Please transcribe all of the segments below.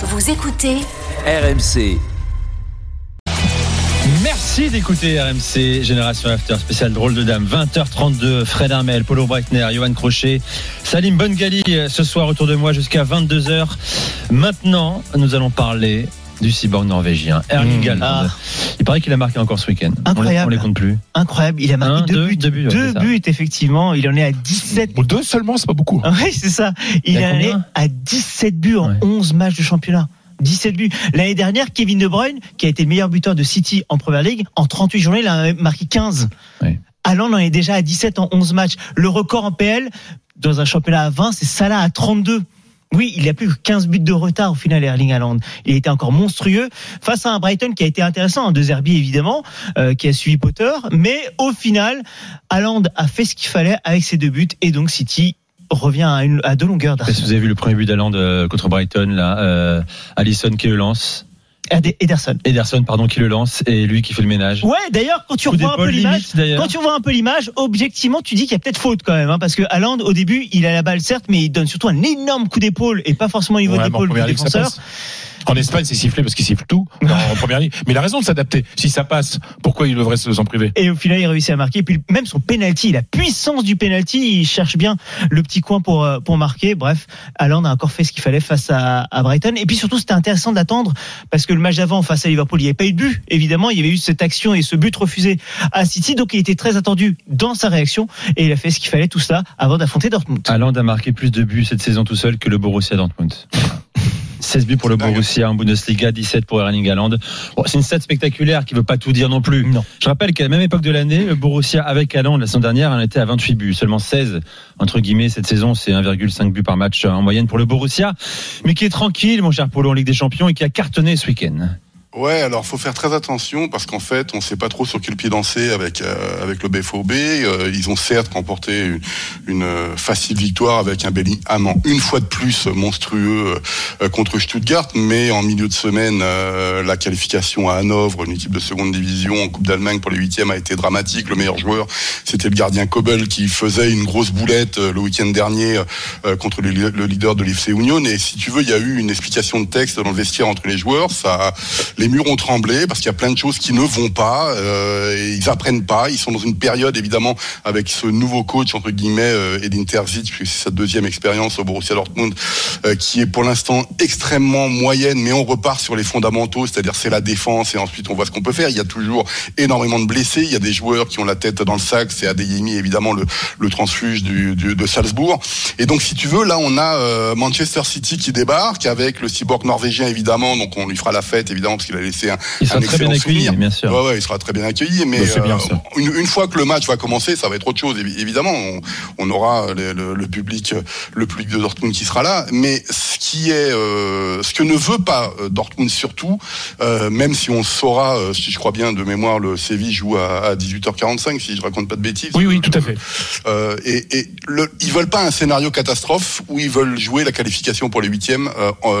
Vous écoutez RMC. Merci d'écouter RMC Génération After spécial drôle de dame 20h32 Fred Armel, Paulo Breitner, Johan Crochet, Salim Bongali ce soir autour de moi jusqu'à 22h. Maintenant, nous allons parler du cyborg norvégien Erling Mmh. Haaland. Ah. Il paraît qu'il a marqué encore ce week-end. Incroyable. On les, compte plus. Incroyable, il a marqué Un, deux, deux, buts, deux buts, ouais, Deux buts, effectivement. Il en est à 17. Bon, deux seulement, c'est pas beaucoup. hein. Oui, c'est ça. Il, Il en est à 17 buts en Ouais. 11 matchs de championnat. 17 buts. L'année dernière, Kevin De Bruyne, qui a été le meilleur buteur de City en Première Ligue, en 38 journées, il a marqué 15. Ouais. Haaland en est déjà à 17 en 11 matchs. Le record en PL, dans un championnat à 20, c'est Salah à 32. Oui, il a plus que 15 buts de retard au final, Erling Haaland. Il était encore monstrueux face à un Brighton qui a été intéressant, hein, de Zerbi évidemment, euh, qui a suivi Potter. Mais au final, Haaland a fait ce qu'il fallait avec ses deux buts et donc City revient à, deux longueurs pas si vous avez vu le premier but d'Haaland euh, contre Brighton, là, euh, Allison qui le lance, Ederson. Ederson pardon qui le lance et lui qui fait le ménage. Ouais, d'ailleurs, quand tu revois un peu d'épaule l'image, quand tu vois un peu l'image, objectivement, tu dis qu'il y a peut-être faute quand même, hein, parce que Haaland, au début, il a la balle certes, mais il donne surtout un énorme coup d'épaule et pas forcément au niveau Ouais, l'épaule du défenseur. En Espagne, c'est sifflé parce qu'il siffle tout en première ligue. Mais il a raison de s'adapter. Si ça passe, pourquoi il devrait se- s'en priver? Et au final, il réussit à marquer. Puis même son penalty, la puissance du penalty, il cherche bien le petit coin pour euh, pour marquer. Bref, Haaland a encore fait ce qu'il fallait face à, à Brighton. Et puis surtout, c'était intéressant d'attendre parce que le match d'avant face à Liverpool, il n'y avait pas eu de but. Évidemment, il y avait eu cette action et ce but refusé à City, donc il était très attendu dans sa réaction et il a fait ce qu'il fallait tout ça avant d'affronter Dortmund. Haaland a marqué plus de buts cette saison tout seul que le Borussia Dortmund. 16 buts pour le. Borussia en Bundesliga, 17 pour Erling Haaland. Bon, c'est une stat spectaculaire qui veut pas tout dire non plus. Non. Je rappelle qu'à la même époque de l'année, le Borussia avec Haaland la saison dernière en était à 28 buts, seulement 16 entre guillemets cette saison, c'est 1,5 buts par match euh, en moyenne pour le Borussia, mais qui est tranquille, mon cher Polo en Ligue des Champions et qui a cartonné ce week-end. Ouais, alors faut faire très attention parce qu'en fait, on sait pas trop sur quel pied danser avec euh, avec le BFOB. Euh, ils ont certes remporté une, euh, facile victoire avec un Bellingham une fois de plus monstrueux euh, contre Stuttgart, mais en milieu de semaine, euh, la qualification à Hanovre, une équipe de seconde division en Coupe d'Allemagne pour les huitièmes, a été dramatique. Le meilleur joueur, c'était le gardien Kobel qui faisait une grosse boulette euh, le week-end dernier euh, contre le, le leader de l'FC Union. Et si tu veux, il y a eu une explication de texte dans le vestiaire entre les joueurs. Ça, murs ont tremblé parce qu'il y a plein de choses qui ne vont pas. Euh, et ils apprennent pas. Ils sont dans une période évidemment avec ce nouveau coach entre guillemets euh, Edin Terzic, puisque c'est sa deuxième expérience au Borussia Dortmund, euh, qui est pour l'instant extrêmement moyenne. Mais on repart sur les fondamentaux, c'est-à-dire c'est la défense et ensuite on voit ce qu'on peut faire. Il y a toujours énormément de blessés. Il y a des joueurs qui ont la tête dans le sac. C'est Adeyemi évidemment le, le transfuge du, du- de Salzbourg. Et donc si tu veux, là on a euh, Manchester City qui débarque avec le cyborg norvégien évidemment. Donc on lui fera la fête évidemment parce qu'il a laissé un, Il sera un très bien accueilli, souvenir. bien sûr. Ouais, ouais, il sera très bien accueilli. Mais Bah, bien, euh, une, une fois que le match va commencer, ça va être autre chose. évi- Évidemment, on, on aura le, le- le public, le public de Dortmund qui sera là. Mais qui est, euh, ce que ne veut pas euh, Dortmund surtout, euh, même si on saura, euh, si je crois bien de mémoire, le Séville joue à, à 18h45, si je raconte pas de bêtises. Oui, oui, tout à fait. Euh, et et le, ils veulent pas un scénario catastrophe où ils veulent jouer la qualification pour les huitièmes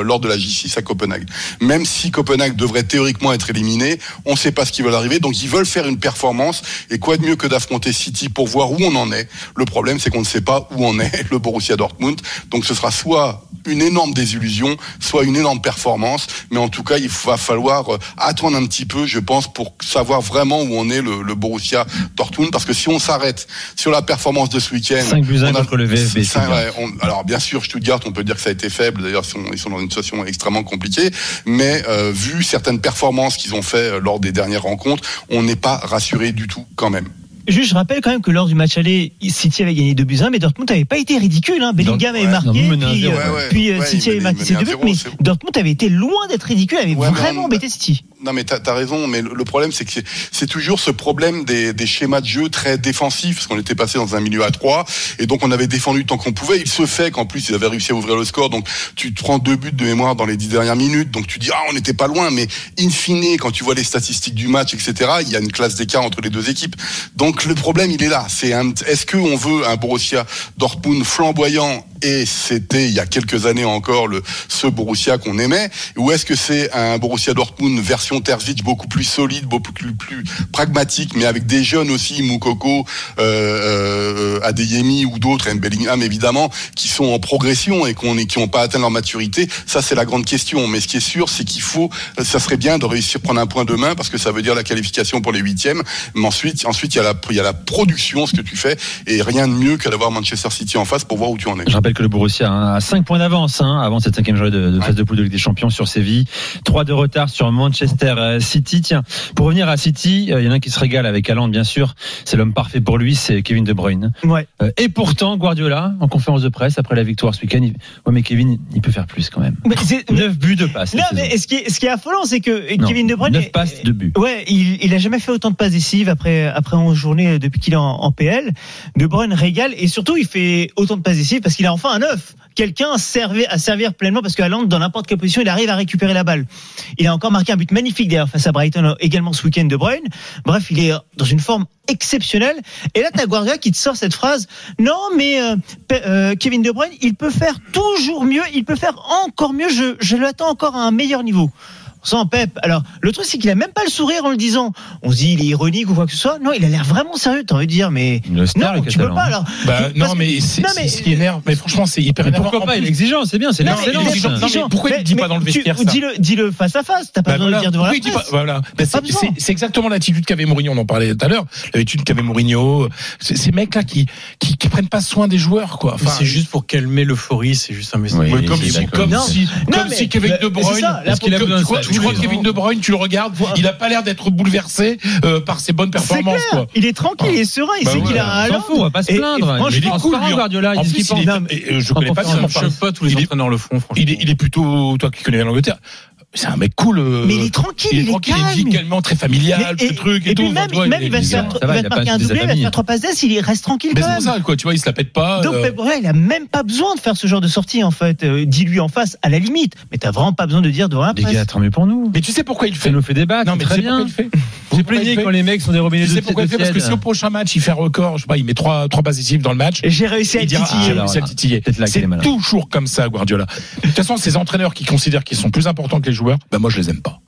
lors de la J6 à Copenhague. Même si Copenhague devrait théoriquement être éliminé, on ne sait pas ce qui va arriver. Donc ils veulent faire une performance. Et quoi de mieux que d'affronter City pour voir où on en est? Le problème, c'est qu'on ne sait pas où en est le Borussia Dortmund. Donc ce sera soit une énorme désillusion, soit une énorme performance. Mais en tout cas, il va falloir euh, attendre un petit peu, je pense, pour savoir vraiment où on est le, le Borussia Dortmund. Parce que si on s'arrête sur la performance de ce week-end, 5 buts 1 on a- contre le VfB. c'est c'est bien. vrai, on- alors bien sûr, Stuttgart, on peut dire que ça a été faible. D'ailleurs, ils sont, ils sont dans une situation extrêmement compliquée. Mais euh, vu certaines performances qu'ils ont fait euh, lors des dernières rencontres, on n'est pas rassuré du tout quand même. Juste, je rappelle quand même que lors du match aller, City avait gagné 2 buts 1, mais Dortmund n'avait pas été ridicule. Hein. Bellingham ouais, avait marqué, non, puis, zéro, euh, ouais. puis euh, City avait marqué ses deux buts, mais Dortmund avait été loin d'être ridicule, avait vraiment embêté City. Non, mais t'as as raison. Mais le problème, c'est que c'est- toujours ce problème des, des schémas de jeu très défensifs, parce qu'on était passé dans un milieu à trois, et donc on avait défendu tant qu'on pouvait. Il se fait qu'en plus, ils avaient réussi à ouvrir le score, donc tu te prends deux buts de mémoire dans les dix dernières minutes, donc tu dis ah on n'était pas loin, mais in fine, quand tu vois les statistiques du match, etc., il y a une classe d'écart entre les deux équipes. Donc le problème, il est là. C'est est-ce qu'on veut un Borussia Dortmund flamboyant et c'était il y a quelques années encore le ce Borussia qu'on aimait, ou est-ce que c'est un Borussia Dortmund version Terzic beaucoup plus solide, beaucoup plus, plus pragmatique, mais avec des jeunes aussi, Moukoko, euh, euh, Adeyemi ou d'autres. Bellingham évidemment, qui sont en progression et qu'on qui n'ont pas atteint leur maturité? Ça, c'est la grande question. Mais ce qui est sûr, c'est qu'il faut, ça serait bien de réussir à prendre un point demain parce que ça veut dire la qualification pour les huitièmes. Mais ensuite, ensuite, il y a la, il y a la production, ce que tu fais, et rien de mieux que d'avoir Manchester City en face pour voir où tu en es. Rappelle que le Borussia hein, a 5 points d'avance hein, avant cette cinquième journée de, de phase de poule de Ligue des Champions sur Séville. 3 de retard sur Manchester euh, City. Tiens, pour revenir à City, euh, il y en a un qui se régale avec Haaland, bien sûr. C'est l'homme parfait pour lui, c'est Kevin De Bruyne. Ouais. Euh, et pourtant, Guardiola, en conférence de presse après la victoire ce week-end, il... ouais, mais Kevin, il peut faire plus quand même. Mais c'est- 9 buts de passe. Non, mais ce qui est, ce qui est affolant, c'est que Non, Kevin De Bruyne. 9 est- passes, 2 buts. Ouais, il, il a jamais fait autant de passes décisives après après 11 journées depuis qu'il est en, en PL. De Bruyne régale et surtout il fait autant de passes décisives parce qu'il a enfin un neuf. Quelqu'un à servir, pleinement parce que Haaland, dans n'importe quelle position, il arrive à récupérer la balle. Il a encore marqué un but magnifique d'ailleurs face à Brighton également ce week-end de Bruyne. Bref, il est dans une forme exceptionnelle. Et là, t'as Guardiola qui te sort cette phrase. Non, mais euh, euh, Kevin De Bruyne, il peut faire toujours mieux. Il peut faire encore mieux. Je, je l'attends encore à un meilleur niveau. Sans Pep. Alors, le truc, c'est qu'il a même pas le sourire en le disant. On se dit, il est ironique ou quoi que ce soit. Non, il a l'air vraiment sérieux. T'as envie de dire, mais. Le star, non, tu peux pas, alors. Bah, Parce non, mais c'est ce qui énerve. Mais franchement, c'est hyper Mais énervant. pourquoi pas Il est exigeant, c'est bien, c'est l'excellence. pourquoi il dit pas dans le tu- vestiaire, ça Dis-le, face à face. T'as pas Bah besoin de le dire devant la voilà. Bah, c'est- exactement l'attitude qu'avait Mourinho. On en parlait tout à l'heure. L'attitude qu'avait Mourinho. Ces mecs-là qui, qui prennent pas soin des joueurs, quoi. c'est juste pour calmer l'euphorie, c'est juste un message. Comme c'est si, comme si, Kevin De Bruyne, Est-ce qu'il a besoin ça crois- que Kevin De Bruyne, tu le regardes, il a pas l'air d'être bouleversé euh, par ses bonnes C'est performances, clair. quoi. Il est tranquille, il est serein. Il Bah sait ouais. qu'il a un Haaland. on va pas se Et- et plaindre. franchement, Il est cool. Guardiola, il En dit ce plus, qu'il il pense. euh, je connais pas. Je sais pas, tous les Il est- entraîneurs le font, franchement. Il est, il est plutôt, toi qui connais l'Angleterre, c'est un mec cool. euh, Mais il est tranquille, il est il est tranquille, calme. il est calmement très familial, Mais- ce truc et, et tout. puis même, tu même il va se faire, ça il va, marquer un des doublé, il va te amis. faire trois passes d'ess, il reste tranquille Mais quand c'est même. pour ça, quoi, tu vois, il se la pète pas. Donc euh, il a même pas besoin de faire ce genre de sortie en fait. Euh, Dis-lui en face, à la limite. Mais t'as vraiment pas besoin de dire devant la Les gars, tant mieux pour nous. Mais tu sais pourquoi il Ça fait nous fait débattre, Non, mais très tu sais pourquoi bien. plaigné fait quand les mecs sont des robinets Tu de sais pourquoi il fait Parce que si au prochain match il fait record, je sais pas, il met trois trois passes décisives dans le match. Et j'ai réussi à titiller. ah, c'est toujours comme ça, Guardiola. De toute façon, ces entraîneurs qui considèrent qu'ils sont plus importants que les joueurs, ben moi je les aime pas.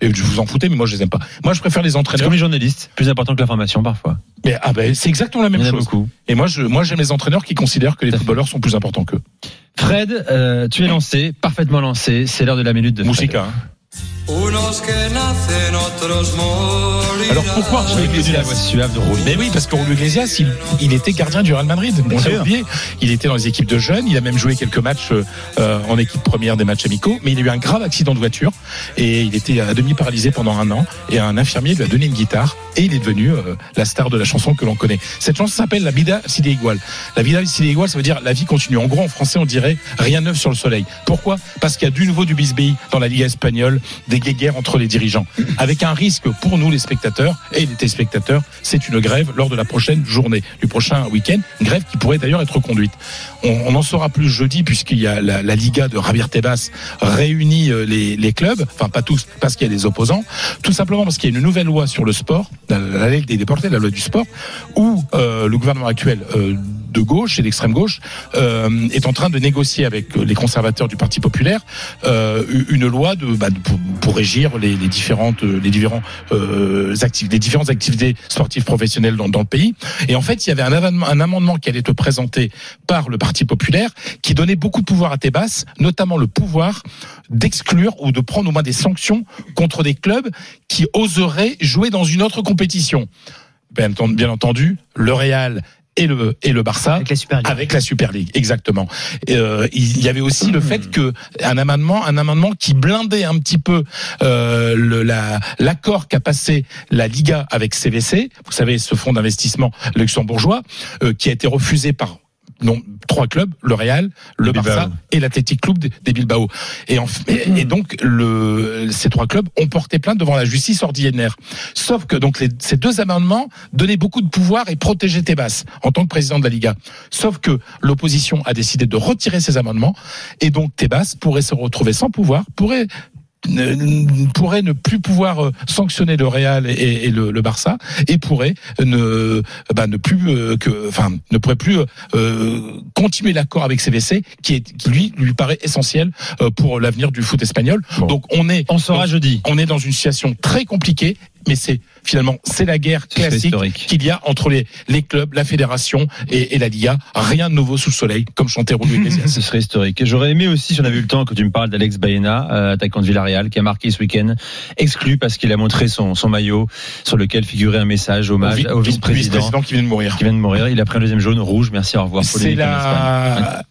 Et je vous en foutez, mais moi je les aime pas. Moi je préfère les entraîneurs. comme les journalistes, plus important que l'information parfois. Mais ah ben c'est exactement la même chose. beaucoup. Et moi je moi j'aime les entraîneurs qui considèrent que les footballeurs sont plus importants qu'eux. Fred, euh, tu es lancé, parfaitement lancé. C'est l'heure de la minute de. Moussika. hein. Alors pourquoi Julio Iglesias voix suave de. Mais oui, parce que Julio Iglesias, il, il était gardien du Real Madrid. On l'a oublié. Il était dans les équipes de jeunes. Il a même joué quelques matchs euh, en équipe première des matchs amicaux. Mais il a eu un grave accident de voiture et il était à demi paralysé pendant un an. Et un infirmier lui a donné une guitare et il est devenu euh, la star de la chanson que l'on connaît. Cette chanson s'appelle La vida sigue igual. La vida sigue igual, ça veut dire la vie continue. En gros, en français, on dirait rien neuf sur le soleil. Pourquoi? Parce qu'il y a du nouveau du bisbille dans la Liga espagnole, des guéguerres entre les dirigeants, avec un risque pour nous les spectateurs et les téléspectateurs, c'est une grève lors de la prochaine journée, du prochain week-end, grève qui pourrait d'ailleurs être conduite. On, en saura plus jeudi puisqu'il y a la, Liga de Javier Tebas réunit euh, les, clubs, enfin pas tous, parce qu'il y a des opposants, tout simplement parce qu'il y a une nouvelle loi sur le sport, la, la loi des déportés, la loi du sport, où euh, le gouvernement actuel euh, de gauche et d'extrême gauche euh, est en train de négocier avec les conservateurs du Parti populaire euh, une loi bah, pour, régir les, différentes les différents euh, activités les différentes activités sportives professionnelles dans, dans le pays. Et en fait il y avait un amendement, un amendement qui allait être présenté par le Parti populaire qui donnait beaucoup de pouvoir à Tebas notamment le pouvoir d'exclure ou de prendre au moins des sanctions contre des clubs qui oseraient jouer dans une autre compétition. Bien entendu le Real et le et le Barça Avec la Super League. avec la Super League, exactement. Et, euh, il y avait aussi le fait que un amendement, un amendement qui blindait un petit peu euh, le, la l'accord qu'a passé la Liga avec CVC. Vous savez, ce fonds d'investissement luxembourgeois euh, qui a été refusé par non, trois clubs, le Real, le Le Barça Bilbao. et l'Athletic Club des Bilbao. Et, en, et, et donc le, ces trois clubs ont porté plainte devant la justice ordinaire. Sauf que donc les, ces deux amendements donnaient beaucoup de pouvoir et protégeaient Tebas en tant que président de la Liga. Sauf que l'opposition a décidé de retirer ces amendements et donc Tebas pourrait se retrouver sans pouvoir, pourrait pourrait ne plus pouvoir euh, sanctionner le Real et, et le, le Barça et pourrait ne bah, ne plus euh, que enfin ne pourrait plus euh, continuer l'accord avec CVC qui est qui lui lui paraît essentiel pour l'avenir du foot espagnol. Bon. Donc on est On saura jeudi. on est dans une situation très compliquée, mais c'est finalement c'est la guerre classique qu'il y a entre les, les clubs, la fédération et, et la Liga. Rien de nouveau sous le soleil, comme chantait Iglesias. Ce serait historique. J'aurais aimé aussi, si on avait eu le temps, que tu me parles d'Alex Baena, euh, attaquant de Villarreal, qui a marqué ce week-end, exclu parce qu'il a montré son, son maillot sur lequel figurait un message hommage au vice-président vice-président qui vient de mourir. qui vient de mourir. Il a pris un deuxième jaune, rouge, merci, au revoir. C'est la.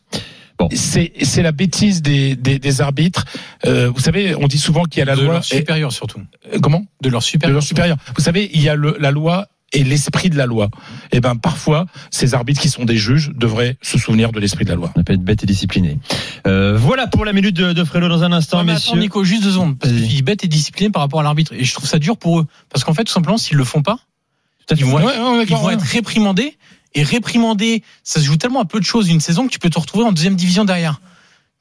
Bon. C'est c'est la bêtise des, des, des arbitres. Euh, vous savez, on dit souvent qu'il y a la de loi. leur et- supérieur surtout. euh, comment? De leur De supérieur. leur supérieur. Vous savez, il y a le, la loi et l'esprit de la loi. Et ben parfois, ces arbitres qui sont des juges devraient se souvenir de l'esprit de la loi. On appelle bête et discipliné. Euh, voilà pour la minute de, de Frélo dans un instant, Ouais, mais attends, messieurs. Nico, juste deux secondes. Parce bête et discipliné par rapport à l'arbitre. Et je trouve ça dur pour eux. Parce qu'en fait, tout simplement, s'ils le font pas, ils vont, Ouais, être, ouais, ils d'accord, vont ouais. être réprimandés. Et réprimandés, ça se joue tellement à peu de choses une saison que tu peux te retrouver en deuxième division derrière.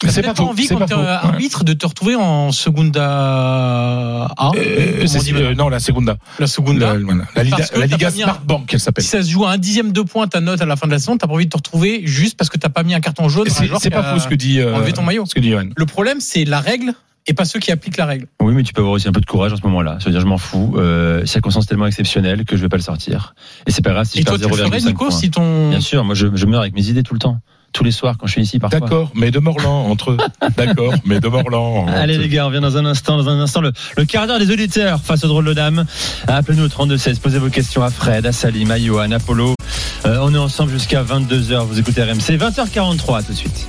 C'est pas envie, quand t'es arbitre, de te retrouver en Segunda A. Euh, euh, non, la Segunda. la Segunda. La, voilà. la Liga, la Liga Smart Bank, elle s'appelle. Si ça se joue à un dixième de point ta note à la fin de la saison, t'as pas envie de te retrouver juste parce que t'as pas mis un carton jaune. C'est pas a faux ce que dit. euh, ton maillot. Ce que dit Johan. Le problème, c'est la règle et pas ceux qui appliquent la règle. Oui, mais tu peux avoir aussi un peu de courage en ce moment-là. Ça veut dire, je m'en fous. Euh, circonstance tellement exceptionnelle que je vais pas le sortir. Et c'est pas grave si et je toi, perds tu le ferais, 0,5 Nico, points. si ton. Bien sûr, moi je, je meurs avec mes idées tout le temps. Tous les soirs quand je suis ici parfois. D'accord, mais de Morlan entre eux. D'accord, mais de Morlan. entre Allez les gars, on revient dans un instant, dans un instant le, le quart d'heure des auditeurs face au drôle de dame. Appelez-nous au 32 16, posez vos questions à Fred, à Salim, à Johan, à Apollo. Euh, on est ensemble jusqu'à 22h, vous écoutez RMC, 20h43 tout de suite.